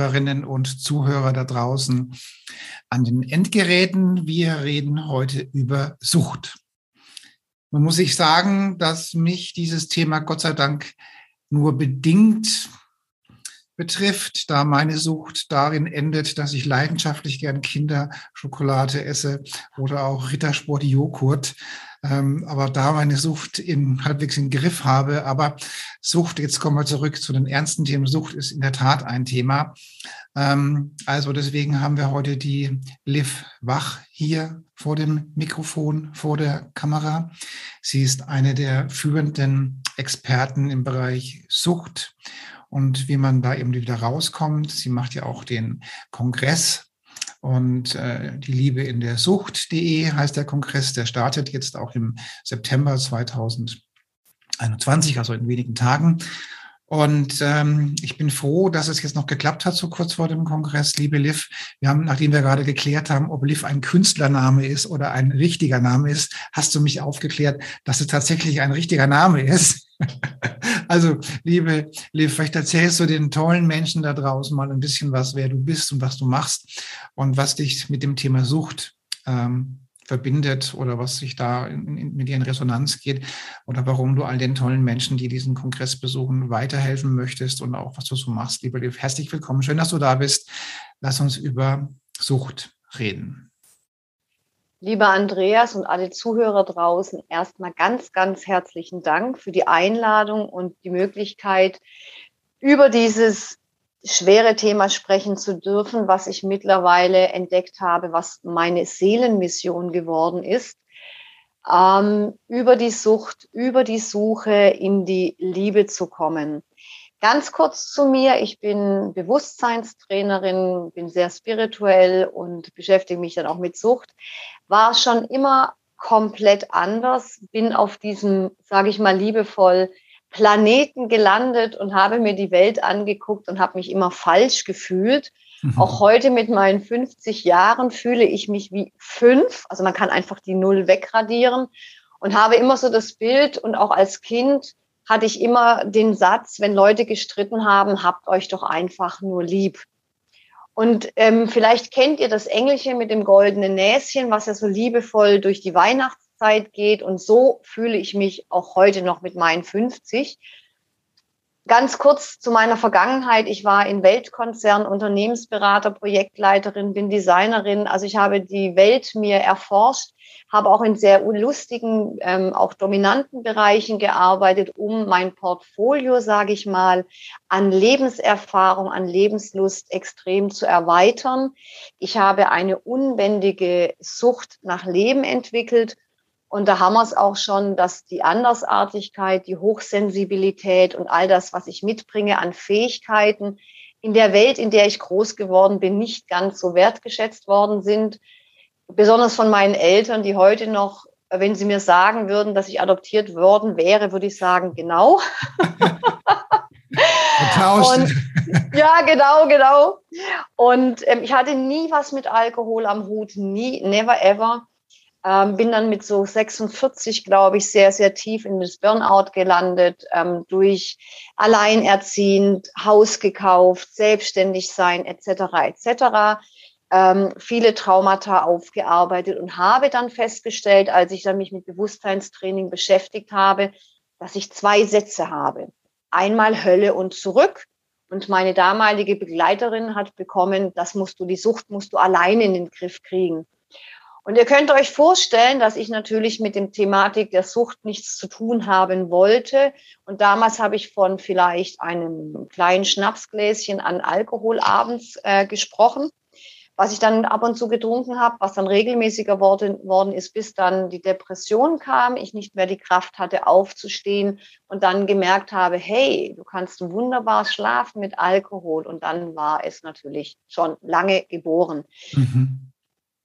Zuhörerinnen und Zuhörer da draußen an den Endgeräten. Wir reden heute über Sucht. Man muss sich sagen, dass mich dieses Thema Gott sei Dank nur bedingt betrifft, da meine Sucht darin endet, dass ich leidenschaftlich gern Kinderschokolade esse oder auch Rittersport Joghurt ähm, aber da meine Sucht in, halbwegs im Griff habe. Aber Sucht, jetzt kommen wir zurück zu den ernsten Themen. Sucht ist in der Tat ein Thema. Ähm, also deswegen haben wir heute die Liv Wach hier vor dem Mikrofon, vor der Kamera. Sie ist eine der führenden Experten im Bereich Sucht und wie man da eben wieder rauskommt. Sie macht ja auch den Kongress und äh, die Liebe in der Sucht.de heißt der Kongress, der startet jetzt auch im September 2021, also in wenigen Tagen. Und ähm, ich bin froh, dass es jetzt noch geklappt hat, so kurz vor dem Kongress. Liebe Liv, wir haben, nachdem wir gerade geklärt haben, ob Liv ein Künstlername ist oder ein richtiger Name ist, hast du mich aufgeklärt, dass es tatsächlich ein richtiger Name ist. Also, liebe Liv, vielleicht erzählst du den tollen Menschen da draußen mal ein bisschen was, wer du bist und was du machst und was dich mit dem Thema Sucht ähm, verbindet oder was sich da in, in, mit dir in Resonanz geht oder warum du all den tollen Menschen, die diesen Kongress besuchen, weiterhelfen möchtest und auch was du so machst. Lieber Liv, herzlich willkommen. Schön, dass du da bist. Lass uns über Sucht reden. Lieber Andreas und alle Zuhörer draußen, erstmal ganz, ganz herzlichen Dank für die Einladung und die Möglichkeit, über dieses schwere Thema sprechen zu dürfen, was ich mittlerweile entdeckt habe, was meine Seelenmission geworden ist, ähm, über die Sucht, über die Suche in die Liebe zu kommen. Ganz kurz zu mir, ich bin Bewusstseinstrainerin, bin sehr spirituell und beschäftige mich dann auch mit Sucht, war schon immer komplett anders, bin auf diesem, sage ich mal liebevoll, Planeten gelandet und habe mir die Welt angeguckt und habe mich immer falsch gefühlt. Mhm. Auch heute mit meinen 50 Jahren fühle ich mich wie fünf. Also man kann einfach die Null wegradieren und habe immer so das Bild und auch als Kind hatte ich immer den Satz, wenn Leute gestritten haben, habt euch doch einfach nur lieb. Und ähm, vielleicht kennt ihr das Englische mit dem goldenen Näschen, was ja so liebevoll durch die Weihnachts Zeit geht. Und so fühle ich mich auch heute noch mit meinen 50. Ganz kurz zu meiner Vergangenheit. Ich war in Weltkonzern Unternehmensberater, Projektleiterin, bin Designerin. Also ich habe die Welt mir erforscht, habe auch in sehr lustigen, ähm, auch dominanten Bereichen gearbeitet, um mein Portfolio, sage ich mal, an Lebenserfahrung, an Lebenslust extrem zu erweitern. Ich habe eine unbändige Sucht nach Leben entwickelt und da haben wir es auch schon, dass die Andersartigkeit, die Hochsensibilität und all das, was ich mitbringe an Fähigkeiten in der Welt, in der ich groß geworden bin, nicht ganz so wertgeschätzt worden sind. Besonders von meinen Eltern, die heute noch, wenn sie mir sagen würden, dass ich adoptiert worden wäre, würde ich sagen, genau. und, ja, genau, genau. Und ähm, ich hatte nie was mit Alkohol am Hut, nie, never ever. Ähm, bin dann mit so 46, glaube ich, sehr, sehr tief in das Burnout gelandet, ähm, durch alleinerziehend, Haus gekauft, selbstständig sein, etc., etc. Ähm, viele Traumata aufgearbeitet und habe dann festgestellt, als ich dann mich mit Bewusstseinstraining beschäftigt habe, dass ich zwei Sätze habe. Einmal Hölle und zurück. Und meine damalige Begleiterin hat bekommen, das musst du, die Sucht musst du alleine in den Griff kriegen. Und ihr könnt euch vorstellen, dass ich natürlich mit dem Thematik der Sucht nichts zu tun haben wollte. Und damals habe ich von vielleicht einem kleinen Schnapsgläschen an Alkohol abends äh, gesprochen, was ich dann ab und zu getrunken habe, was dann regelmäßiger worden, worden ist, bis dann die Depression kam, ich nicht mehr die Kraft hatte, aufzustehen und dann gemerkt habe, hey, du kannst wunderbar schlafen mit Alkohol. Und dann war es natürlich schon lange geboren. Mhm.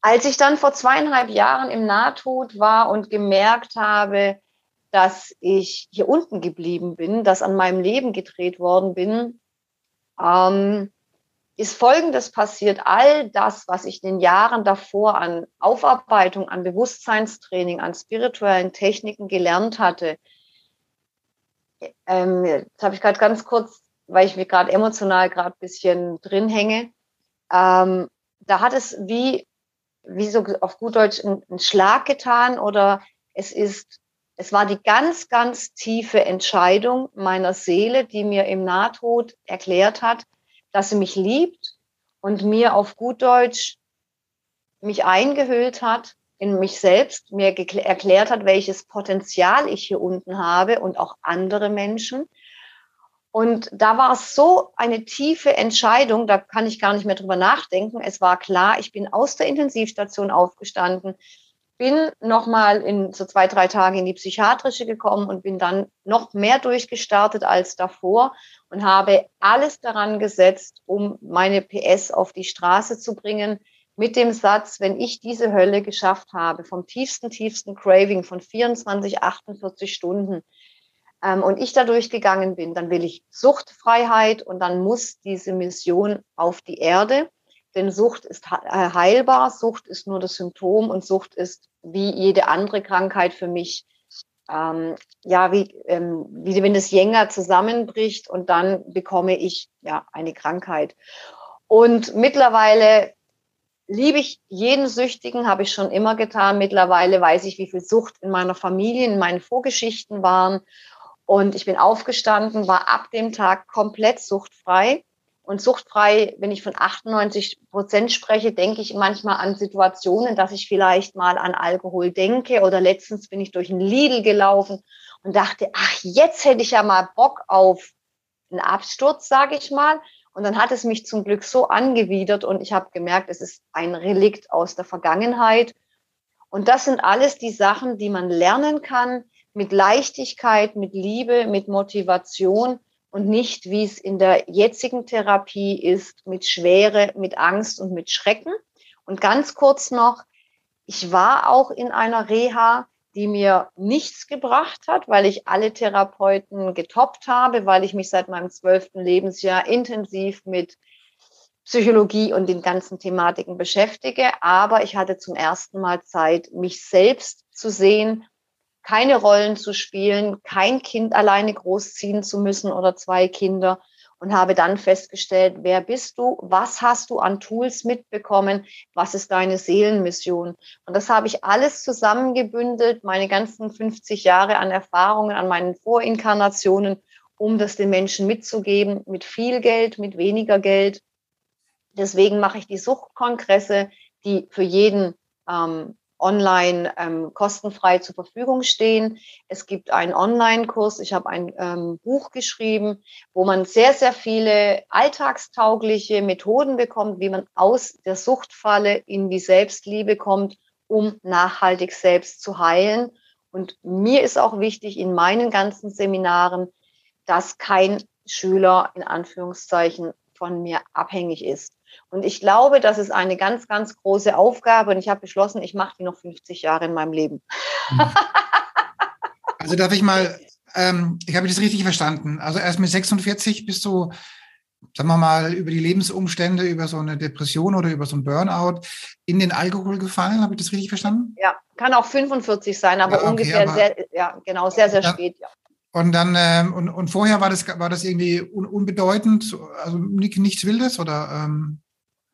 Als ich dann vor zweieinhalb Jahren im Nahtod war und gemerkt habe, dass ich hier unten geblieben bin, dass an meinem Leben gedreht worden bin, ähm, ist Folgendes passiert. All das, was ich in den Jahren davor an Aufarbeitung, an Bewusstseinstraining, an spirituellen Techniken gelernt hatte, ähm, jetzt habe ich gerade ganz kurz, weil ich mir gerade emotional gerade ein bisschen drin hänge, ähm, da hat es wie, wie so auf gut Deutsch einen Schlag getan oder es ist, es war die ganz, ganz tiefe Entscheidung meiner Seele, die mir im Nahtod erklärt hat, dass sie mich liebt und mir auf gut Deutsch mich eingehüllt hat in mich selbst, mir erklärt hat, welches Potenzial ich hier unten habe und auch andere Menschen. Und da war es so eine tiefe Entscheidung, da kann ich gar nicht mehr drüber nachdenken. Es war klar, ich bin aus der Intensivstation aufgestanden, bin nochmal in so zwei, drei Tage in die psychiatrische gekommen und bin dann noch mehr durchgestartet als davor und habe alles daran gesetzt, um meine PS auf die Straße zu bringen, mit dem Satz, wenn ich diese Hölle geschafft habe, vom tiefsten, tiefsten Craving von 24, 48 Stunden, ähm, und ich da durchgegangen bin, dann will ich Suchtfreiheit und dann muss diese Mission auf die Erde. Denn Sucht ist äh, heilbar, Sucht ist nur das Symptom und Sucht ist wie jede andere Krankheit für mich, ähm, ja, wie, ähm, wie wenn das Jänger zusammenbricht und dann bekomme ich ja eine Krankheit. Und mittlerweile liebe ich jeden Süchtigen, habe ich schon immer getan. Mittlerweile weiß ich, wie viel Sucht in meiner Familie, in meinen Vorgeschichten waren. Und ich bin aufgestanden, war ab dem Tag komplett suchtfrei. Und suchtfrei, wenn ich von 98 Prozent spreche, denke ich manchmal an Situationen, dass ich vielleicht mal an Alkohol denke. Oder letztens bin ich durch ein Lidl gelaufen und dachte, ach, jetzt hätte ich ja mal Bock auf einen Absturz, sage ich mal. Und dann hat es mich zum Glück so angewidert und ich habe gemerkt, es ist ein Relikt aus der Vergangenheit. Und das sind alles die Sachen, die man lernen kann mit Leichtigkeit, mit Liebe, mit Motivation und nicht, wie es in der jetzigen Therapie ist, mit Schwere, mit Angst und mit Schrecken. Und ganz kurz noch, ich war auch in einer Reha, die mir nichts gebracht hat, weil ich alle Therapeuten getoppt habe, weil ich mich seit meinem zwölften Lebensjahr intensiv mit Psychologie und den ganzen Thematiken beschäftige. Aber ich hatte zum ersten Mal Zeit, mich selbst zu sehen keine Rollen zu spielen, kein Kind alleine großziehen zu müssen oder zwei Kinder und habe dann festgestellt, wer bist du, was hast du an Tools mitbekommen, was ist deine Seelenmission. Und das habe ich alles zusammengebündelt, meine ganzen 50 Jahre an Erfahrungen, an meinen Vorinkarnationen, um das den Menschen mitzugeben, mit viel Geld, mit weniger Geld. Deswegen mache ich die Suchtkongresse, die für jeden ähm, online ähm, kostenfrei zur Verfügung stehen. Es gibt einen Online-Kurs. Ich habe ein ähm, Buch geschrieben, wo man sehr, sehr viele alltagstaugliche Methoden bekommt, wie man aus der Suchtfalle in die Selbstliebe kommt, um nachhaltig selbst zu heilen. Und mir ist auch wichtig in meinen ganzen Seminaren, dass kein Schüler in Anführungszeichen von mir abhängig ist. Und ich glaube, das ist eine ganz, ganz große Aufgabe. Und ich habe beschlossen, ich mache die noch 50 Jahre in meinem Leben. Also darf ich mal, ähm, ich habe das richtig verstanden. Also erst mit 46 bist du, sagen wir mal, über die Lebensumstände, über so eine Depression oder über so ein Burnout in den Alkohol gefallen. Habe ich das richtig verstanden? Ja, kann auch 45 sein, aber ja, okay, ungefähr aber, sehr, ja, genau, sehr, sehr ja, spät, ja. Und dann, ähm, und, und vorher war das, war das irgendwie un, unbedeutend, also nichts Wildes oder? Ähm?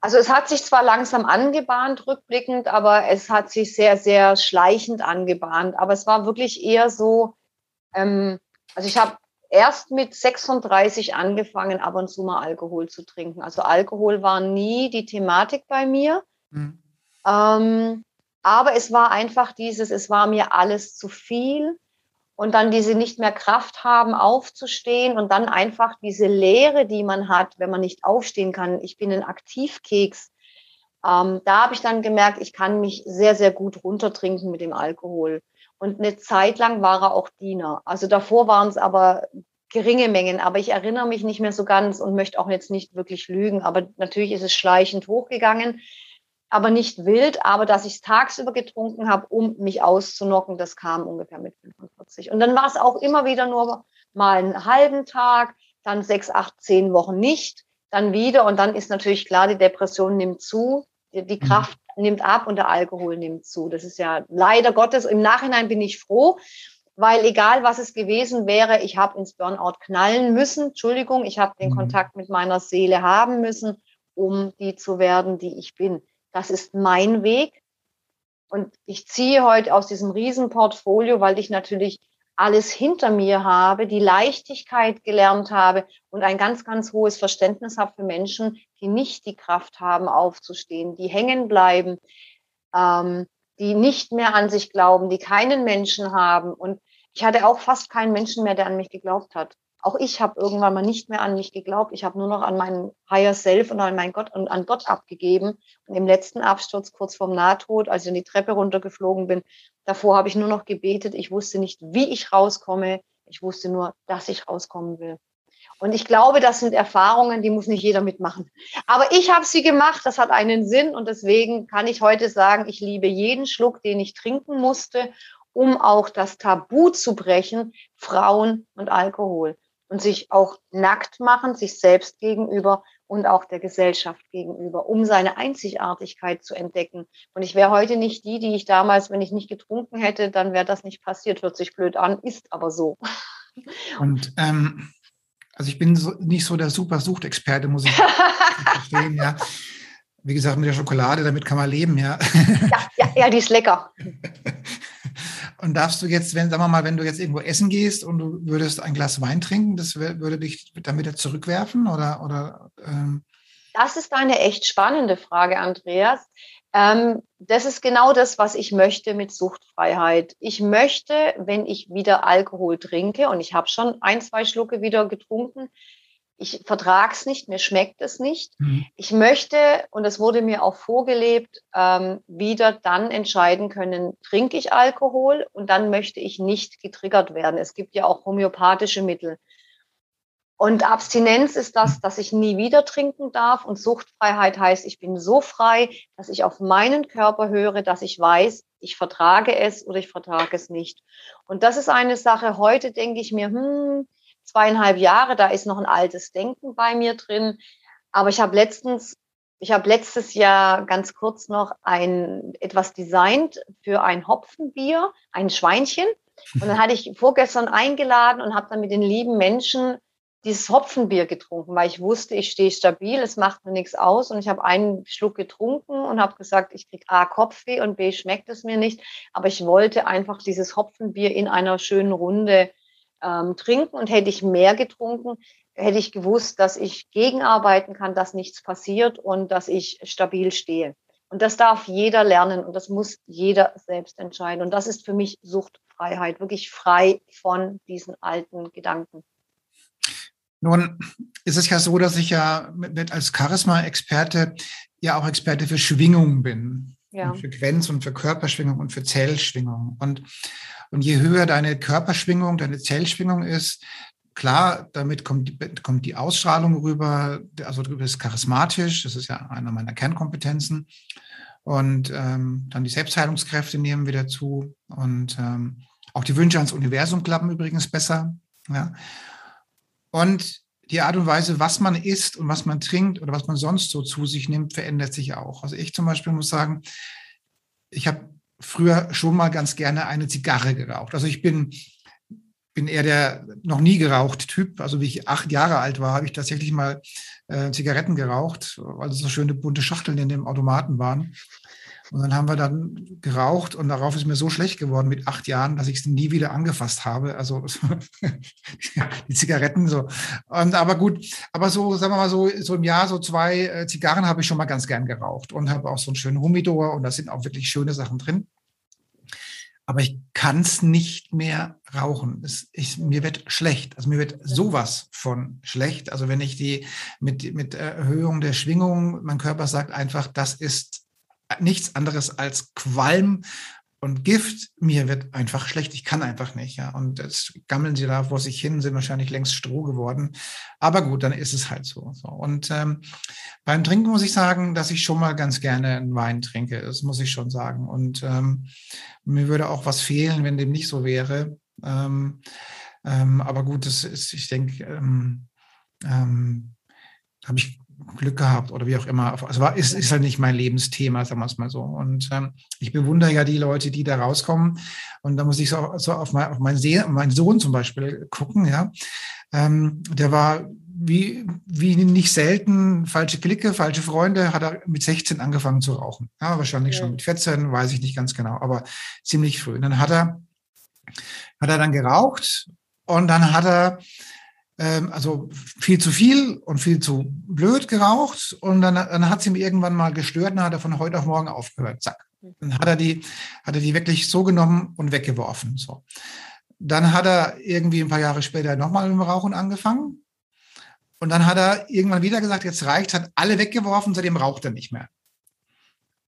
Also es hat sich zwar langsam angebahnt, rückblickend, aber es hat sich sehr, sehr schleichend angebahnt. Aber es war wirklich eher so, ähm, also ich habe erst mit 36 angefangen, ab und zu mal Alkohol zu trinken. Also Alkohol war nie die Thematik bei mir. Mhm. Ähm, aber es war einfach dieses, es war mir alles zu viel und dann diese nicht mehr Kraft haben, aufzustehen und dann einfach diese Leere, die man hat, wenn man nicht aufstehen kann. Ich bin ein Aktivkeks. Ähm, da habe ich dann gemerkt, ich kann mich sehr, sehr gut runtertrinken mit dem Alkohol. Und eine Zeit lang war er auch Diener. Also davor waren es aber geringe Mengen, aber ich erinnere mich nicht mehr so ganz und möchte auch jetzt nicht wirklich lügen. Aber natürlich ist es schleichend hochgegangen, aber nicht wild. Aber dass ich es tagsüber getrunken habe, um mich auszunocken, das kam ungefähr mit 45. Und dann war es auch immer wieder nur mal einen halben Tag, dann sechs, acht, zehn Wochen nicht, dann wieder. Und dann ist natürlich klar, die Depression nimmt zu, die, die mhm. Kraft nimmt ab und der Alkohol nimmt zu. Das ist ja leider Gottes. Im Nachhinein bin ich froh, weil egal was es gewesen wäre, ich habe ins Burnout knallen müssen. Entschuldigung, ich habe den mhm. Kontakt mit meiner Seele haben müssen, um die zu werden, die ich bin. Das ist mein Weg. Und ich ziehe heute aus diesem Riesenportfolio, weil ich natürlich alles hinter mir habe, die Leichtigkeit gelernt habe und ein ganz, ganz hohes Verständnis habe für Menschen, die nicht die Kraft haben, aufzustehen, die hängen bleiben, ähm, die nicht mehr an sich glauben, die keinen Menschen haben. Und ich hatte auch fast keinen Menschen mehr, der an mich geglaubt hat. Auch ich habe irgendwann mal nicht mehr an mich geglaubt. Ich habe nur noch an meinen Higher Self und an meinen Gott und an Gott abgegeben. Und im letzten Absturz kurz vorm Nahtod, als ich in die Treppe runtergeflogen bin, davor habe ich nur noch gebetet. Ich wusste nicht, wie ich rauskomme. Ich wusste nur, dass ich rauskommen will. Und ich glaube, das sind Erfahrungen, die muss nicht jeder mitmachen. Aber ich habe sie gemacht, das hat einen Sinn und deswegen kann ich heute sagen, ich liebe jeden Schluck, den ich trinken musste, um auch das Tabu zu brechen, Frauen und Alkohol und sich auch nackt machen, sich selbst gegenüber und auch der Gesellschaft gegenüber, um seine Einzigartigkeit zu entdecken. Und ich wäre heute nicht die, die ich damals, wenn ich nicht getrunken hätte, dann wäre das nicht passiert. Hört sich blöd an, ist aber so. Und ähm, also ich bin so, nicht so der super Suchtexperte, muss ich verstehen, ja. Wie gesagt, mit der Schokolade, damit kann man leben, ja. Ja, ja, ja die ist lecker. Und darfst du jetzt, wenn, sagen wir mal, wenn du jetzt irgendwo essen gehst und du würdest ein Glas Wein trinken, das würde dich dann wieder zurückwerfen oder? oder ähm? Das ist eine echt spannende Frage, Andreas. Ähm, das ist genau das, was ich möchte mit Suchtfreiheit. Ich möchte, wenn ich wieder Alkohol trinke, und ich habe schon ein, zwei Schlucke wieder getrunken, ich vertrage es nicht, mir schmeckt es nicht. Mhm. Ich möchte, und es wurde mir auch vorgelebt, ähm, wieder dann entscheiden können, trinke ich Alkohol und dann möchte ich nicht getriggert werden. Es gibt ja auch homöopathische Mittel. Und Abstinenz ist das, dass ich nie wieder trinken darf. Und Suchtfreiheit heißt, ich bin so frei, dass ich auf meinen Körper höre, dass ich weiß, ich vertrage es oder ich vertrage es nicht. Und das ist eine Sache. Heute denke ich mir, hm, zweieinhalb Jahre, da ist noch ein altes Denken bei mir drin. Aber ich habe letztens, ich habe letztes Jahr ganz kurz noch ein etwas designt für ein Hopfenbier, ein Schweinchen. Und dann hatte ich vorgestern eingeladen und habe dann mit den lieben Menschen dieses Hopfenbier getrunken, weil ich wusste, ich stehe stabil, es macht mir nichts aus. Und ich habe einen Schluck getrunken und habe gesagt, ich kriege A Kopfweh und B schmeckt es mir nicht. Aber ich wollte einfach dieses Hopfenbier in einer schönen Runde ähm, trinken und hätte ich mehr getrunken, hätte ich gewusst, dass ich gegenarbeiten kann, dass nichts passiert und dass ich stabil stehe. Und das darf jeder lernen und das muss jeder selbst entscheiden. Und das ist für mich Suchtfreiheit, wirklich frei von diesen alten Gedanken. Nun ist es ja so, dass ich ja mit, als Charisma-Experte ja auch Experte für Schwingungen bin. Ja. Und Frequenz und für Körperschwingung und für Zellschwingung. Und und je höher deine Körperschwingung, deine Zellschwingung ist, klar, damit kommt die, kommt die Ausstrahlung rüber, also du bist charismatisch, das ist ja einer meiner Kernkompetenzen. Und ähm, dann die Selbstheilungskräfte nehmen wieder zu. Und ähm, auch die Wünsche ans Universum klappen übrigens besser. Ja. Und die Art und Weise, was man isst und was man trinkt oder was man sonst so zu sich nimmt, verändert sich auch. Also ich zum Beispiel muss sagen, ich habe früher schon mal ganz gerne eine Zigarre geraucht. Also ich bin, bin eher der noch nie geraucht Typ. Also wie ich acht Jahre alt war, habe ich tatsächlich mal äh, Zigaretten geraucht, weil es so schöne bunte Schachteln in dem Automaten waren. Und dann haben wir dann geraucht und darauf ist mir so schlecht geworden mit acht Jahren, dass ich es nie wieder angefasst habe. Also die Zigaretten so. Und aber gut, aber so, sagen wir mal so, so im Jahr so zwei äh, Zigarren habe ich schon mal ganz gern geraucht und habe auch so einen schönen Humidor und da sind auch wirklich schöne Sachen drin. aber ich kann es nicht mehr rauchen. Es, ich, mir wird schlecht. Also mir wird sowas von schlecht. Also wenn ich die mit, mit Erhöhung der Schwingung, mein Körper sagt einfach, das ist nichts anderes als Qualm und Gift, mir wird einfach schlecht, ich kann einfach nicht, ja. Und jetzt gammeln sie da vor sich hin, sind wahrscheinlich längst Stroh geworden. Aber gut, dann ist es halt so. so. Und ähm, beim Trinken muss ich sagen, dass ich schon mal ganz gerne einen Wein trinke. Das muss ich schon sagen. Und ähm, mir würde auch was fehlen, wenn dem nicht so wäre. Ähm, ähm, aber gut, das ist, ich denke, ähm, ähm, habe ich Glück gehabt oder wie auch immer. Also war, ist, ist halt nicht mein Lebensthema, sagen wir es mal so. Und ähm, ich bewundere ja die Leute, die da rauskommen. Und da muss ich so, so auf, mein, auf meinen, See, meinen Sohn zum Beispiel gucken, ja. Ähm, der war wie, wie nicht selten falsche Klicke, falsche Freunde, hat er mit 16 angefangen zu rauchen. Ja, wahrscheinlich ja. schon mit 14, weiß ich nicht ganz genau, aber ziemlich früh. Und dann hat er, hat er dann geraucht und dann hat er also viel zu viel und viel zu blöd geraucht. Und dann, dann hat sie mir irgendwann mal gestört und dann hat er von heute auf morgen aufgehört. Zack. Dann hat er die, hat er die wirklich so genommen und weggeworfen. So. Dann hat er irgendwie ein paar Jahre später nochmal mit dem Rauchen angefangen. Und dann hat er irgendwann wieder gesagt, jetzt reicht, hat alle weggeworfen, seitdem raucht er nicht mehr.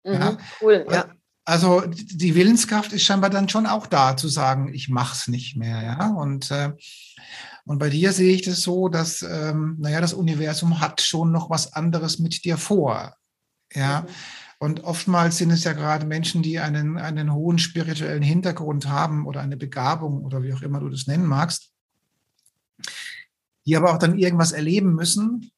Mhm, ja? Cool, ja. Also die Willenskraft ist scheinbar dann schon auch da, zu sagen, ich mach's nicht mehr, ja. Und äh, und bei dir sehe ich das so, dass, ähm, naja, das Universum hat schon noch was anderes mit dir vor. Ja. Mhm. Und oftmals sind es ja gerade Menschen, die einen, einen hohen spirituellen Hintergrund haben oder eine Begabung oder wie auch immer du das nennen magst, die aber auch dann irgendwas erleben müssen.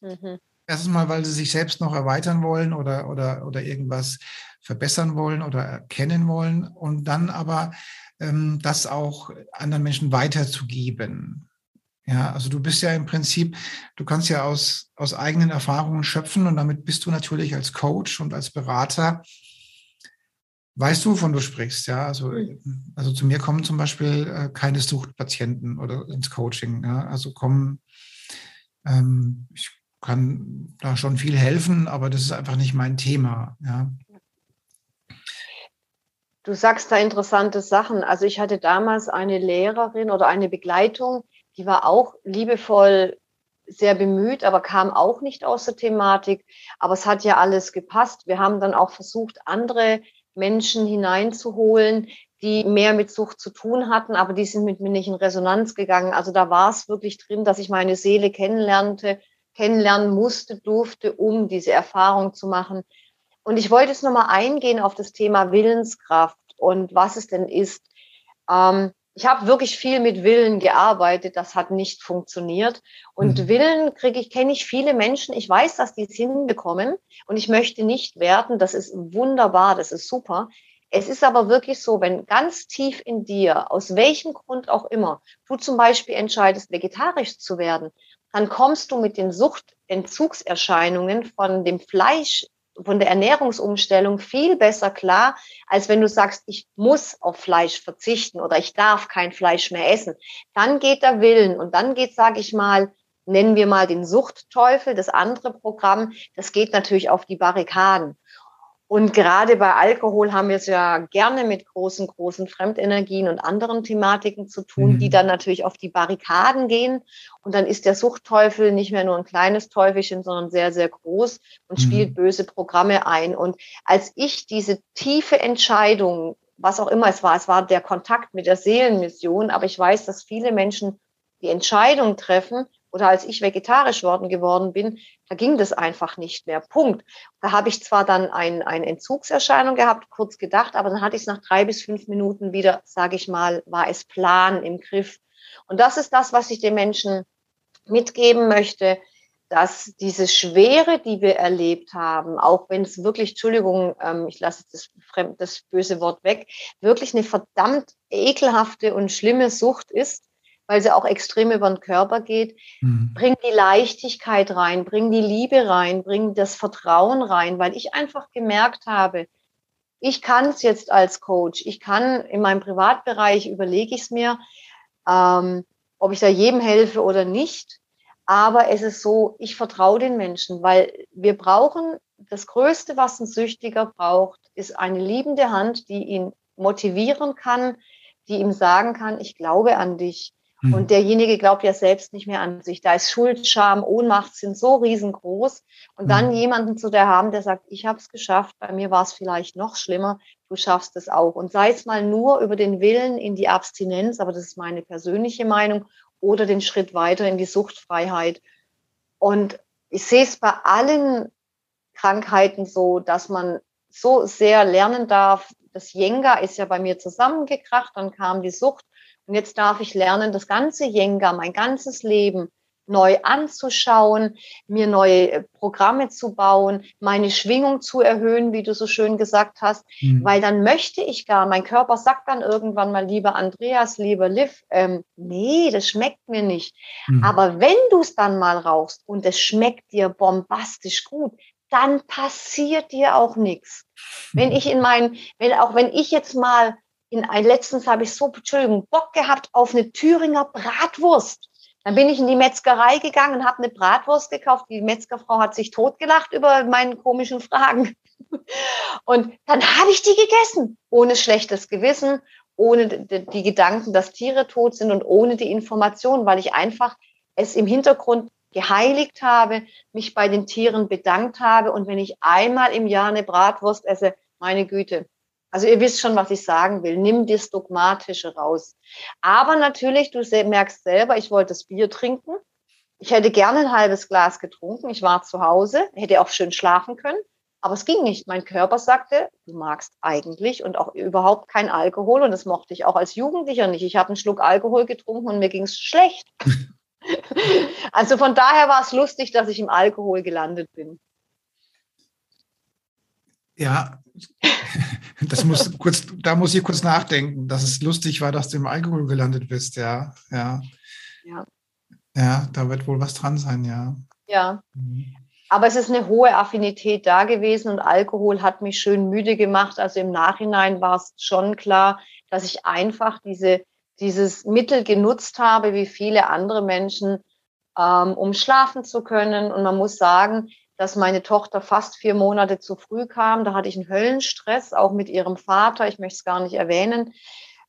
Mhm. Erstens mal, weil sie sich selbst noch erweitern wollen oder, oder, oder irgendwas verbessern wollen oder erkennen wollen. Und dann aber ähm, das auch anderen Menschen weiterzugeben. Ja, also du bist ja im Prinzip, du kannst ja aus, aus eigenen Erfahrungen schöpfen und damit bist du natürlich als Coach und als Berater, weißt du, wovon du sprichst, ja. Also, mhm. also zu mir kommen zum Beispiel äh, keine Suchtpatienten oder ins Coaching. Ja? Also kommen, ähm, ich kann da schon viel helfen, aber das ist einfach nicht mein Thema. Ja. Du sagst da interessante Sachen. Also ich hatte damals eine Lehrerin oder eine Begleitung, die war auch liebevoll sehr bemüht, aber kam auch nicht aus der Thematik. Aber es hat ja alles gepasst. Wir haben dann auch versucht, andere Menschen hineinzuholen, die mehr mit Sucht zu tun hatten, aber die sind mit mir nicht in Resonanz gegangen. Also da war es wirklich drin, dass ich meine Seele kennenlernte, kennenlernen musste, durfte, um diese Erfahrung zu machen. Und ich wollte jetzt nochmal eingehen auf das Thema Willenskraft und was es denn ist. Ähm, ich habe wirklich viel mit Willen gearbeitet, das hat nicht funktioniert. Und mhm. Willen kriege ich, kenne ich viele Menschen. Ich weiß, dass die es hinbekommen und ich möchte nicht werten. Das ist wunderbar, das ist super. Es ist aber wirklich so, wenn ganz tief in dir, aus welchem Grund auch immer, du zum Beispiel entscheidest, vegetarisch zu werden, dann kommst du mit den Suchtentzugserscheinungen von dem Fleisch von der Ernährungsumstellung viel besser klar, als wenn du sagst, ich muss auf Fleisch verzichten oder ich darf kein Fleisch mehr essen. Dann geht der Willen und dann geht, sage ich mal, nennen wir mal den Suchtteufel, das andere Programm, das geht natürlich auf die Barrikaden. Und gerade bei Alkohol haben wir es ja gerne mit großen, großen Fremdenergien und anderen Thematiken zu tun, mhm. die dann natürlich auf die Barrikaden gehen. Und dann ist der Suchtteufel nicht mehr nur ein kleines Teufelchen, sondern sehr, sehr groß und mhm. spielt böse Programme ein. Und als ich diese tiefe Entscheidung, was auch immer es war, es war der Kontakt mit der Seelenmission, aber ich weiß, dass viele Menschen die Entscheidung treffen, oder als ich vegetarisch worden geworden bin, da ging das einfach nicht mehr. Punkt. Da habe ich zwar dann ein, eine Entzugserscheinung gehabt, kurz gedacht, aber dann hatte ich es nach drei bis fünf Minuten wieder, sage ich mal, war es plan im Griff. Und das ist das, was ich den Menschen mitgeben möchte, dass diese Schwere, die wir erlebt haben, auch wenn es wirklich, Entschuldigung, ähm, ich lasse das, das böse Wort weg, wirklich eine verdammt ekelhafte und schlimme Sucht ist, weil sie auch extrem über den Körper geht. Mhm. Bring die Leichtigkeit rein, bring die Liebe rein, bring das Vertrauen rein, weil ich einfach gemerkt habe, ich kann es jetzt als Coach, ich kann in meinem Privatbereich, überlege ich es mir, ähm, ob ich da jedem helfe oder nicht. Aber es ist so, ich vertraue den Menschen, weil wir brauchen, das Größte, was ein Süchtiger braucht, ist eine liebende Hand, die ihn motivieren kann, die ihm sagen kann, ich glaube an dich. Mhm. Und derjenige glaubt ja selbst nicht mehr an sich. Da ist Schuld, Scham, Ohnmacht sind so riesengroß. Und dann mhm. jemanden zu der haben, der sagt, ich habe es geschafft, bei mir war es vielleicht noch schlimmer, du schaffst es auch. Und sei es mal nur über den Willen in die Abstinenz, aber das ist meine persönliche Meinung, oder den Schritt weiter in die Suchtfreiheit. Und ich sehe es bei allen Krankheiten so, dass man so sehr lernen darf. Das Jenga ist ja bei mir zusammengekracht, dann kam die Sucht und jetzt darf ich lernen, das ganze Jenga, mein ganzes Leben neu anzuschauen, mir neue äh, Programme zu bauen, meine Schwingung zu erhöhen, wie du so schön gesagt hast, mhm. weil dann möchte ich gar, mein Körper sagt dann irgendwann mal, lieber Andreas, lieber Liv, ähm, nee, das schmeckt mir nicht. Mhm. Aber wenn du es dann mal rauchst und es schmeckt dir bombastisch gut, dann passiert dir auch nichts. Wenn ich in mein, wenn auch wenn ich jetzt mal in ein letztens habe ich so, Entschuldigung, Bock gehabt auf eine Thüringer Bratwurst. Dann bin ich in die Metzgerei gegangen und habe eine Bratwurst gekauft. Die Metzgerfrau hat sich totgelacht über meine komischen Fragen. Und dann habe ich die gegessen, ohne schlechtes Gewissen, ohne die Gedanken, dass Tiere tot sind und ohne die Information, weil ich einfach es im Hintergrund geheiligt habe, mich bei den Tieren bedankt habe. Und wenn ich einmal im Jahr eine Bratwurst esse, meine Güte, also ihr wisst schon, was ich sagen will. Nimm das Dogmatische raus. Aber natürlich, du merkst selber, ich wollte das Bier trinken. Ich hätte gerne ein halbes Glas getrunken. Ich war zu Hause, hätte auch schön schlafen können. Aber es ging nicht. Mein Körper sagte, du magst eigentlich und auch überhaupt kein Alkohol. Und das mochte ich auch als Jugendlicher nicht. Ich habe einen Schluck Alkohol getrunken und mir ging es schlecht. also von daher war es lustig, dass ich im Alkohol gelandet bin. Ja, das muss kurz, da muss ich kurz nachdenken, dass es lustig war, dass du im Alkohol gelandet bist, ja. Ja, ja. ja da wird wohl was dran sein, ja. Ja. Mhm. Aber es ist eine hohe Affinität da gewesen und Alkohol hat mich schön müde gemacht. Also im Nachhinein war es schon klar, dass ich einfach diese, dieses Mittel genutzt habe, wie viele andere Menschen, ähm, um schlafen zu können. Und man muss sagen, dass meine Tochter fast vier Monate zu früh kam. Da hatte ich einen Höllenstress, auch mit ihrem Vater. Ich möchte es gar nicht erwähnen.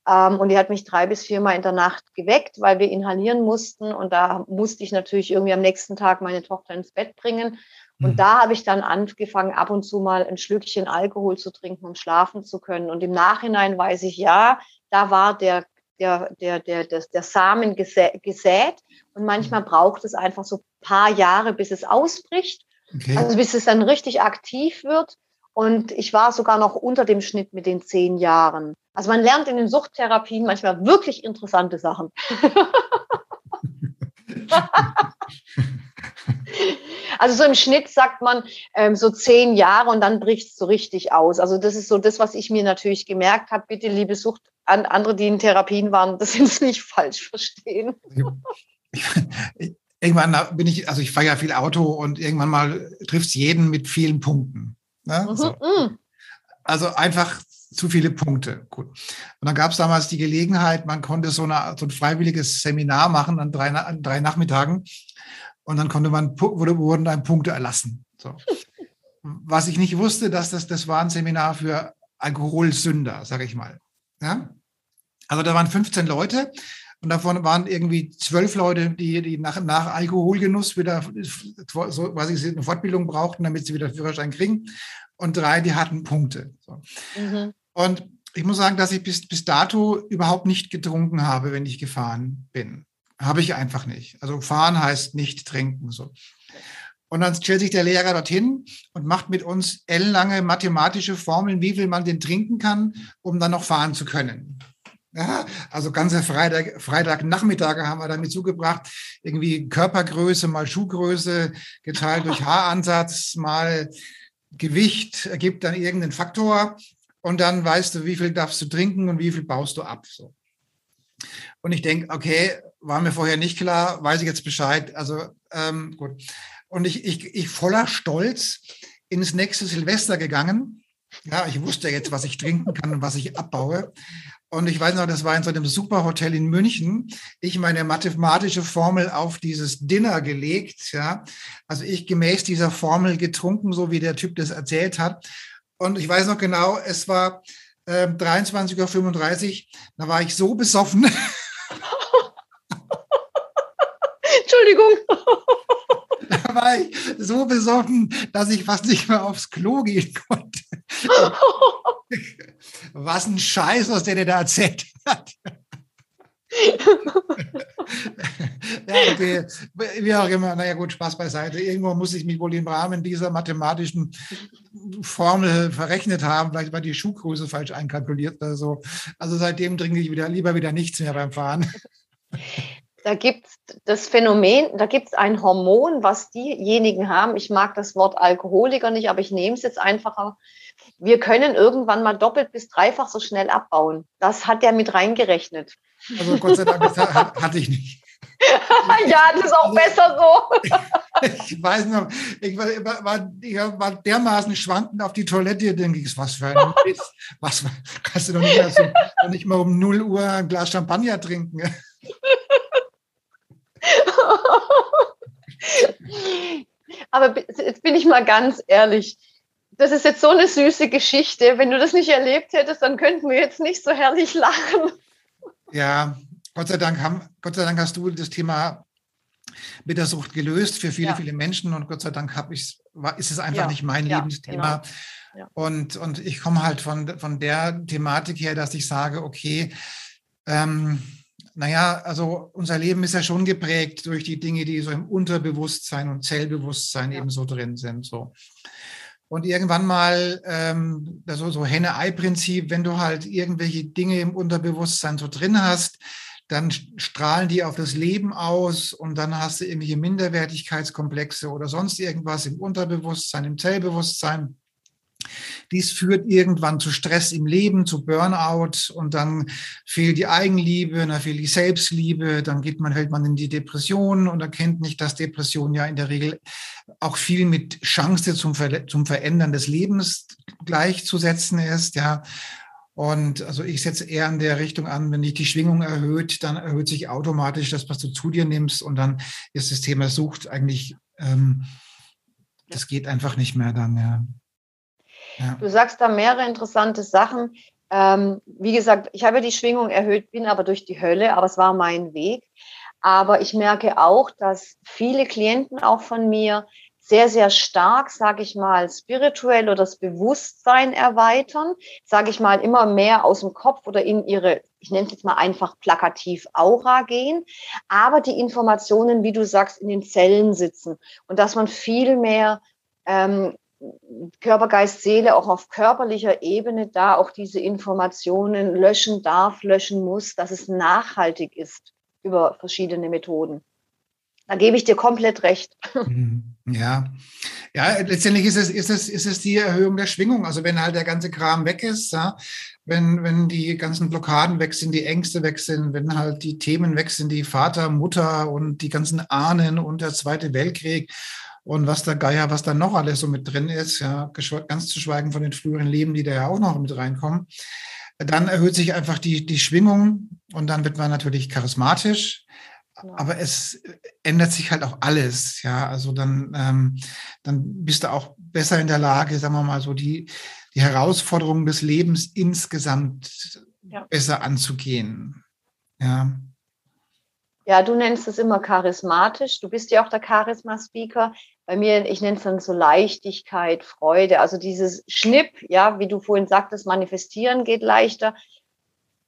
Ähm, und die hat mich drei bis viermal in der Nacht geweckt, weil wir inhalieren mussten. Und da musste ich natürlich irgendwie am nächsten Tag meine Tochter ins Bett bringen. Und mhm. da habe ich dann angefangen, ab und zu mal ein Schlückchen Alkohol zu trinken, um schlafen zu können. Und im Nachhinein weiß ich, ja, da war der, der, der, der, der, der Samen gesät. Und manchmal mhm. braucht es einfach so ein paar Jahre, bis es ausbricht. Okay. Also bis es dann richtig aktiv wird. Und ich war sogar noch unter dem Schnitt mit den zehn Jahren. Also man lernt in den Suchttherapien manchmal wirklich interessante Sachen. also so im Schnitt sagt man ähm, so zehn Jahre und dann bricht es so richtig aus. Also das ist so das, was ich mir natürlich gemerkt habe. Bitte, liebe Sucht, an andere, die in Therapien waren, das sind es nicht falsch verstehen. irgendwann bin ich, also ich fahre ja viel Auto und irgendwann mal trifft es jeden mit vielen Punkten. Ne? Mhm, so. Mhm. Also einfach zu viele Punkte. Gut. Und dann gab es damals die Gelegenheit, man konnte so, eine, so ein freiwilliges Seminar machen an drei, an drei Nachmittagen und dann konnte man, wurde, wurden dann Punkte erlassen. So. Was ich nicht wusste, dass das, das war ein Seminar für Alkoholsünder, sage ich mal. Ja? Also da waren 15 Leute und davon waren irgendwie zwölf Leute, die, die nach, nach Alkoholgenuss wieder so quasi eine Fortbildung brauchten, damit sie wieder Führerschein kriegen. Und drei, die hatten Punkte. So. Mhm. Und ich muss sagen, dass ich bis, bis dato überhaupt nicht getrunken habe, wenn ich gefahren bin. Habe ich einfach nicht. Also fahren heißt nicht trinken. So. Und dann stellt sich der Lehrer dorthin und macht mit uns ellenlange mathematische Formeln, wie viel man denn trinken kann, um dann noch fahren zu können. Ja, also ganze Freitag, Freitagnachmittage haben wir damit zugebracht. Irgendwie Körpergröße mal Schuhgröße geteilt durch Haaransatz mal Gewicht ergibt dann irgendeinen Faktor und dann weißt du, wie viel darfst du trinken und wie viel baust du ab. So. Und ich denke, okay, war mir vorher nicht klar, weiß ich jetzt Bescheid. Also ähm, gut. Und ich, ich, ich voller Stolz ins nächste Silvester gegangen. Ja, ich wusste jetzt, was ich trinken kann und was ich abbaue. Und ich weiß noch, das war in so einem Superhotel in München. Ich meine mathematische Formel auf dieses Dinner gelegt. Ja, also ich gemäß dieser Formel getrunken, so wie der Typ das erzählt hat. Und ich weiß noch genau, es war, äh, äh, 23.35 Uhr, da war ich so besoffen. Entschuldigung. Da war ich so besoffen, dass ich fast nicht mehr aufs Klo gehen konnte. Was ein Scheiß, was der dir da erzählt hat. Ja, okay. Wie auch immer, naja gut, Spaß beiseite. Irgendwo muss ich mich wohl im Rahmen dieser mathematischen Formel verrechnet haben. Vielleicht war die Schuhgröße falsch einkalkuliert oder so. Also seitdem trinke ich wieder, lieber wieder nichts mehr beim Fahren. Da gibt es das Phänomen, da gibt es ein Hormon, was diejenigen haben. Ich mag das Wort Alkoholiker nicht, aber ich nehme es jetzt einfacher. Wir können irgendwann mal doppelt bis dreifach so schnell abbauen. Das hat er mit reingerechnet. Also Gott sei Dank, das hatte ich nicht. ja, das ist auch besser so. ich weiß noch, ich war, war, ich war dermaßen schwankend auf die Toilette, denke ich, was für ein Mist. Was, kannst du doch nicht, also, nicht mal um 0 Uhr ein Glas Champagner trinken. Aber jetzt bin ich mal ganz ehrlich. Das ist jetzt so eine süße Geschichte. Wenn du das nicht erlebt hättest, dann könnten wir jetzt nicht so herrlich lachen. Ja, Gott sei Dank, haben, Gott sei Dank hast du das Thema Bittersucht gelöst für viele, ja. viele Menschen und Gott sei Dank habe ich, ist es einfach ja. nicht mein ja, Lebensthema. Genau. Und, und ich komme halt von, von der Thematik her, dass ich sage, okay, ähm, naja, also unser Leben ist ja schon geprägt durch die Dinge, die so im Unterbewusstsein und Zellbewusstsein eben so drin sind. So. Und irgendwann mal, ähm, so, so Henne-Ei-Prinzip, wenn du halt irgendwelche Dinge im Unterbewusstsein so drin hast, dann strahlen die auf das Leben aus und dann hast du irgendwelche Minderwertigkeitskomplexe oder sonst irgendwas im Unterbewusstsein, im Zellbewusstsein. Dies führt irgendwann zu Stress im Leben, zu Burnout und dann fehlt die Eigenliebe, dann fehlt die Selbstliebe, dann geht man, fällt man in die Depression und erkennt nicht, dass Depression ja in der Regel auch viel mit Chance zum, Ver zum Verändern des Lebens gleichzusetzen ist, ja. Und also ich setze eher in der Richtung an, wenn dich die Schwingung erhöht, dann erhöht sich automatisch das, was du zu dir nimmst und dann ist das Thema Sucht eigentlich, ähm, das geht einfach nicht mehr dann, ja. Ja. Du sagst da mehrere interessante Sachen. Ähm, wie gesagt, ich habe die Schwingung erhöht, bin aber durch die Hölle, aber es war mein Weg. Aber ich merke auch, dass viele Klienten auch von mir sehr, sehr stark, sage ich mal, spirituell oder das Bewusstsein erweitern, sage ich mal, immer mehr aus dem Kopf oder in ihre, ich nenne es jetzt mal einfach plakativ Aura gehen, aber die Informationen, wie du sagst, in den Zellen sitzen und dass man viel mehr ähm, Körper, Geist, Seele auch auf körperlicher Ebene da auch diese Informationen löschen darf, löschen muss, dass es nachhaltig ist über verschiedene Methoden. Da gebe ich dir komplett recht. Mhm. Ja, ja, letztendlich ist es, ist es, ist es die Erhöhung der Schwingung. Also wenn halt der ganze Kram weg ist, ja, wenn, wenn die ganzen Blockaden weg sind, die Ängste weg sind, wenn halt die Themen weg sind, die Vater, Mutter und die ganzen Ahnen und der Zweite Weltkrieg und was der Geier, was da noch alles so mit drin ist, ja, ganz zu schweigen von den früheren Leben, die da ja auch noch mit reinkommen, dann erhöht sich einfach die, die Schwingung und dann wird man natürlich charismatisch. Genau. Aber es ändert sich halt auch alles, ja. Also dann, ähm, dann bist du auch besser in der Lage, sagen wir mal so, die, die Herausforderungen des Lebens insgesamt ja. besser anzugehen. Ja. Ja, du nennst es immer charismatisch. Du bist ja auch der Charisma-Speaker. Bei mir, ich nenne es dann so Leichtigkeit, Freude. Also dieses Schnipp, ja, wie du vorhin sagtest, manifestieren geht leichter.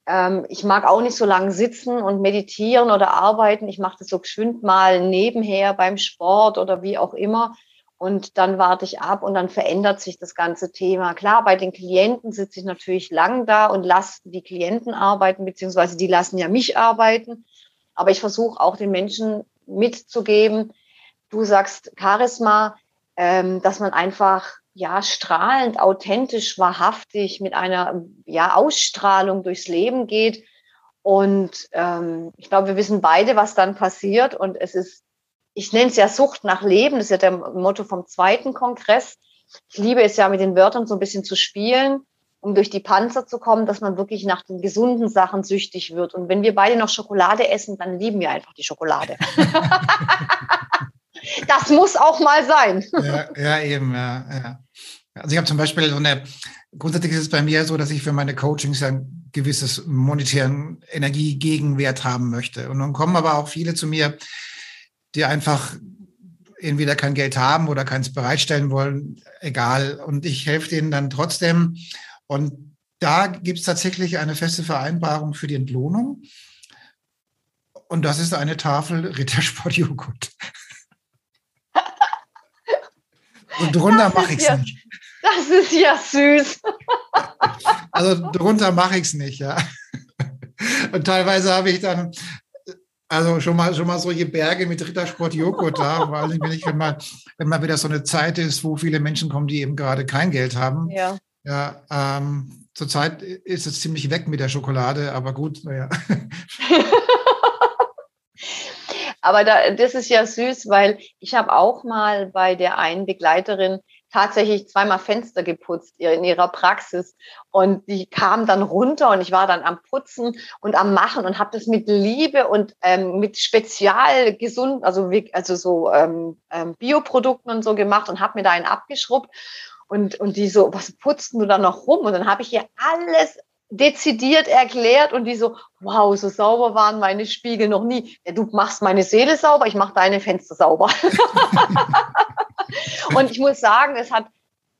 Ähm, ich mag auch nicht so lange sitzen und meditieren oder arbeiten. Ich mache das so geschwind mal nebenher beim Sport oder wie auch immer. Und dann warte ich ab und dann verändert sich das ganze Thema. Klar, bei den Klienten sitze ich natürlich lang da und lasse die Klienten arbeiten, beziehungsweise die lassen ja mich arbeiten. Aber ich versuche auch den Menschen mitzugeben, du sagst Charisma, ähm, dass man einfach ja strahlend, authentisch, wahrhaftig mit einer ja Ausstrahlung durchs Leben geht. Und ähm, ich glaube, wir wissen beide, was dann passiert. Und es ist, ich nenne es ja Sucht nach Leben, das ist ja der Motto vom zweiten Kongress. Ich liebe es ja, mit den Wörtern so ein bisschen zu spielen um durch die Panzer zu kommen, dass man wirklich nach den gesunden Sachen süchtig wird. Und wenn wir beide noch Schokolade essen, dann lieben wir einfach die Schokolade. das muss auch mal sein. Ja, ja eben, ja, ja. Also ich habe zum Beispiel so eine, grundsätzlich ist es bei mir so, dass ich für meine Coachings ein gewisses monetären Energiegegenwert haben möchte. Und dann kommen aber auch viele zu mir, die einfach entweder kein Geld haben oder keins bereitstellen wollen, egal. Und ich helfe denen dann trotzdem. Und da gibt es tatsächlich eine feste Vereinbarung für die Entlohnung. Und das ist eine Tafel Rittersport-Joghurt. Und drunter mache ich es ja, nicht. Das ist ja süß. Also drunter mache ich es nicht, ja. Und teilweise habe ich dann also schon mal, schon mal solche Berge mit Rittersport Joghurt da, vor allem wenn ich, wenn mal, wenn mal wieder so eine Zeit ist, wo viele Menschen kommen, die eben gerade kein Geld haben. Ja. Ja, ähm, zurzeit ist es ziemlich weg mit der Schokolade, aber gut, naja. aber da, das ist ja süß, weil ich habe auch mal bei der einen Begleiterin tatsächlich zweimal Fenster geputzt in ihrer Praxis. Und die kam dann runter und ich war dann am Putzen und am Machen und habe das mit Liebe und ähm, mit spezial gesund, also, also so ähm, ähm, Bioprodukten und so gemacht und habe mir da einen abgeschrubbt. Und, und die so, was putzt du da noch rum? Und dann habe ich ihr alles dezidiert erklärt und die so, wow, so sauber waren meine Spiegel noch nie. Du machst meine Seele sauber, ich mache deine Fenster sauber. Und ich muss sagen, es hat,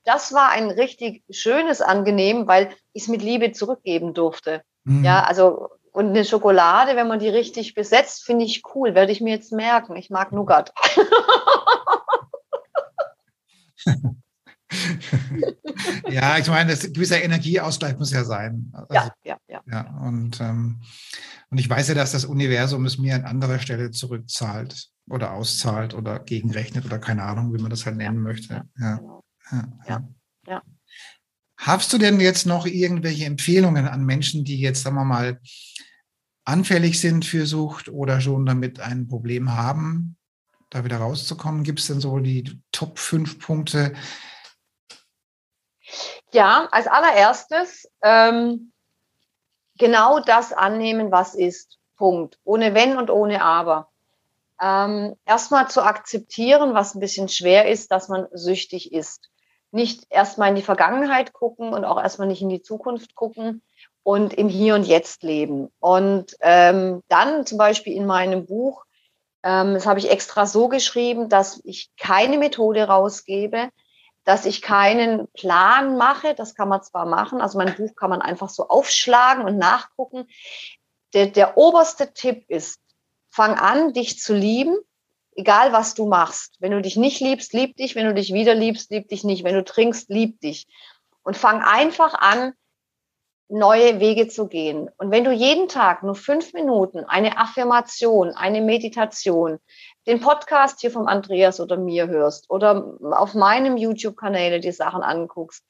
das war ein richtig schönes Angenehm, weil ich es mit Liebe zurückgeben durfte. Mhm. Ja, also, und eine Schokolade, wenn man die richtig besetzt, finde ich cool, werde ich mir jetzt merken. Ich mag Nougat. ja, ich meine, ein gewisser Energieausgleich muss ja sein. Also, ja, ja, ja. ja und, ähm, und ich weiß ja, dass das Universum es mir an anderer Stelle zurückzahlt oder auszahlt oder gegenrechnet oder keine Ahnung, wie man das halt nennen möchte. Ja. Genau. Ja. ja. ja. Hast du denn jetzt noch irgendwelche Empfehlungen an Menschen, die jetzt, sagen wir mal, anfällig sind für Sucht oder schon damit ein Problem haben, da wieder rauszukommen? Gibt es denn so die Top 5 Punkte? Ja, als allererstes ähm, genau das annehmen, was ist. Punkt. Ohne Wenn und ohne Aber ähm, erstmal zu akzeptieren, was ein bisschen schwer ist, dass man süchtig ist. Nicht erstmal in die Vergangenheit gucken und auch erstmal nicht in die Zukunft gucken und im Hier und Jetzt leben. Und ähm, dann zum Beispiel in meinem Buch, ähm, das habe ich extra so geschrieben, dass ich keine Methode rausgebe, dass ich keinen Plan mache. Das kann man zwar machen, also mein Buch kann man einfach so aufschlagen und nachgucken. Der, der oberste Tipp ist, fang an, dich zu lieben, egal was du machst. Wenn du dich nicht liebst, lieb dich. Wenn du dich wieder liebst, lieb dich nicht. Wenn du trinkst, lieb dich. Und fang einfach an, neue Wege zu gehen. Und wenn du jeden Tag nur fünf Minuten eine Affirmation, eine Meditation, den Podcast hier vom Andreas oder mir hörst oder auf meinem YouTube-Kanal die Sachen anguckst,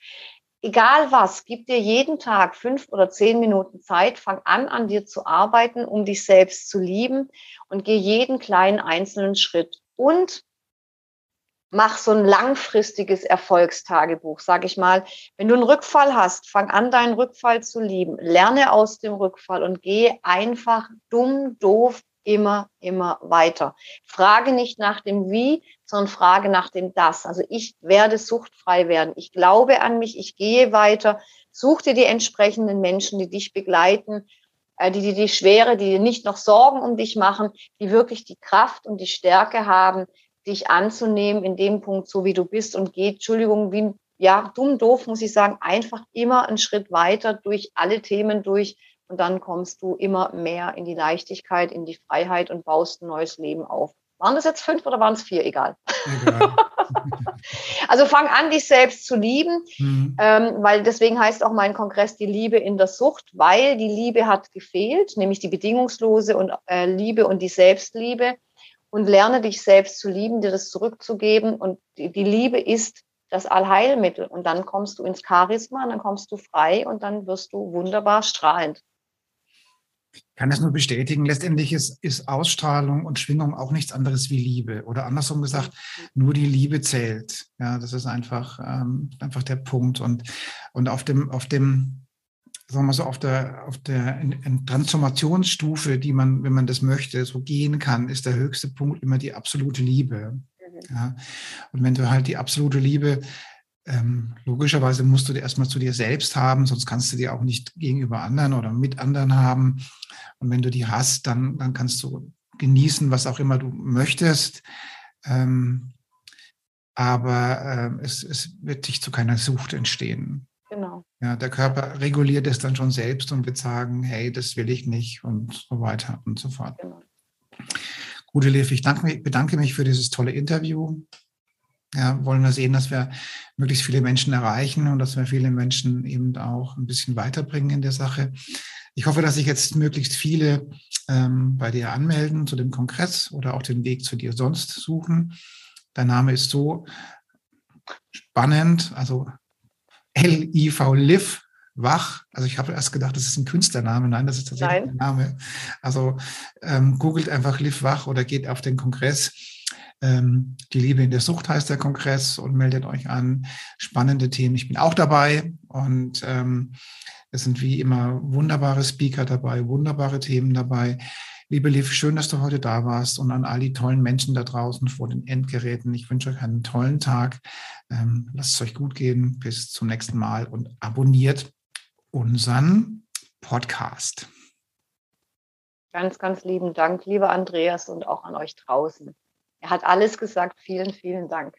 egal was, gib dir jeden Tag fünf oder zehn Minuten Zeit, fang an, an dir zu arbeiten, um dich selbst zu lieben und geh jeden kleinen einzelnen Schritt. Und mach so ein langfristiges Erfolgstagebuch, sag ich mal. Wenn du einen Rückfall hast, fang an, deinen Rückfall zu lieben. Lerne aus dem Rückfall und geh einfach dumm, doof, immer, immer weiter. Frage nicht nach dem Wie, sondern frage nach dem Das. Also ich werde suchtfrei werden. Ich glaube an mich, ich gehe weiter. Such dir die entsprechenden Menschen, die dich begleiten, äh, die dir die Schwere, die dir nicht noch Sorgen um dich machen, die wirklich die Kraft und die Stärke haben, dich anzunehmen in dem Punkt, so wie du bist und geht, Entschuldigung, wie ja, dumm, doof, muss ich sagen, einfach immer einen Schritt weiter durch alle Themen durch, und dann kommst du immer mehr in die Leichtigkeit, in die Freiheit und baust ein neues Leben auf. Waren das jetzt fünf oder waren es vier? Egal. Egal. also fang an, dich selbst zu lieben, mhm. ähm, weil deswegen heißt auch mein Kongress die Liebe in der Sucht, weil die Liebe hat gefehlt, nämlich die bedingungslose und, äh, Liebe und die Selbstliebe. Und lerne dich selbst zu lieben, dir das zurückzugeben. Und die, die Liebe ist das Allheilmittel. Und dann kommst du ins Charisma, dann kommst du frei und dann wirst du wunderbar strahlend kann das nur bestätigen. Letztendlich ist, ist Ausstrahlung und Schwingung auch nichts anderes wie Liebe. Oder andersrum gesagt, nur die Liebe zählt. Ja, das ist einfach, ähm, einfach der Punkt. Und, und auf dem, auf dem, sagen wir mal so, auf der, auf der Transformationsstufe, die man, wenn man das möchte, so gehen kann, ist der höchste Punkt immer die absolute Liebe. Mhm. Ja. Und wenn du halt die absolute Liebe ähm, logischerweise musst du dir erstmal zu dir selbst haben, sonst kannst du die auch nicht gegenüber anderen oder mit anderen haben. Und wenn du die hast, dann, dann kannst du genießen, was auch immer du möchtest. Ähm, aber äh, es, es wird dich zu keiner Sucht entstehen. Genau. Ja, der Körper reguliert es dann schon selbst und wird sagen, hey, das will ich nicht und so weiter und so fort. Genau. Gute Liv, ich danke, bedanke mich für dieses tolle Interview. Ja, wollen wir sehen, dass wir möglichst viele Menschen erreichen und dass wir viele Menschen eben auch ein bisschen weiterbringen in der Sache. Ich hoffe, dass sich jetzt möglichst viele ähm, bei dir anmelden zu dem Kongress oder auch den Weg zu dir sonst suchen. Dein Name ist so spannend, also L-I-V Liv Wach. Also ich habe erst gedacht, das ist ein Künstlername. Nein, das ist tatsächlich Nein. ein Name. Also ähm, googelt einfach Liv Wach oder geht auf den Kongress. Ähm, die Liebe in der Sucht heißt der Kongress und meldet euch an. Spannende Themen. Ich bin auch dabei und ähm, es sind wie immer wunderbare Speaker dabei, wunderbare Themen dabei. Liebe Liv, schön, dass du heute da warst und an all die tollen Menschen da draußen vor den Endgeräten. Ich wünsche euch einen tollen Tag. Ähm, lasst es euch gut gehen. Bis zum nächsten Mal und abonniert unseren Podcast. Ganz, ganz lieben Dank, lieber Andreas und auch an euch draußen. Er hat alles gesagt. Vielen, vielen Dank.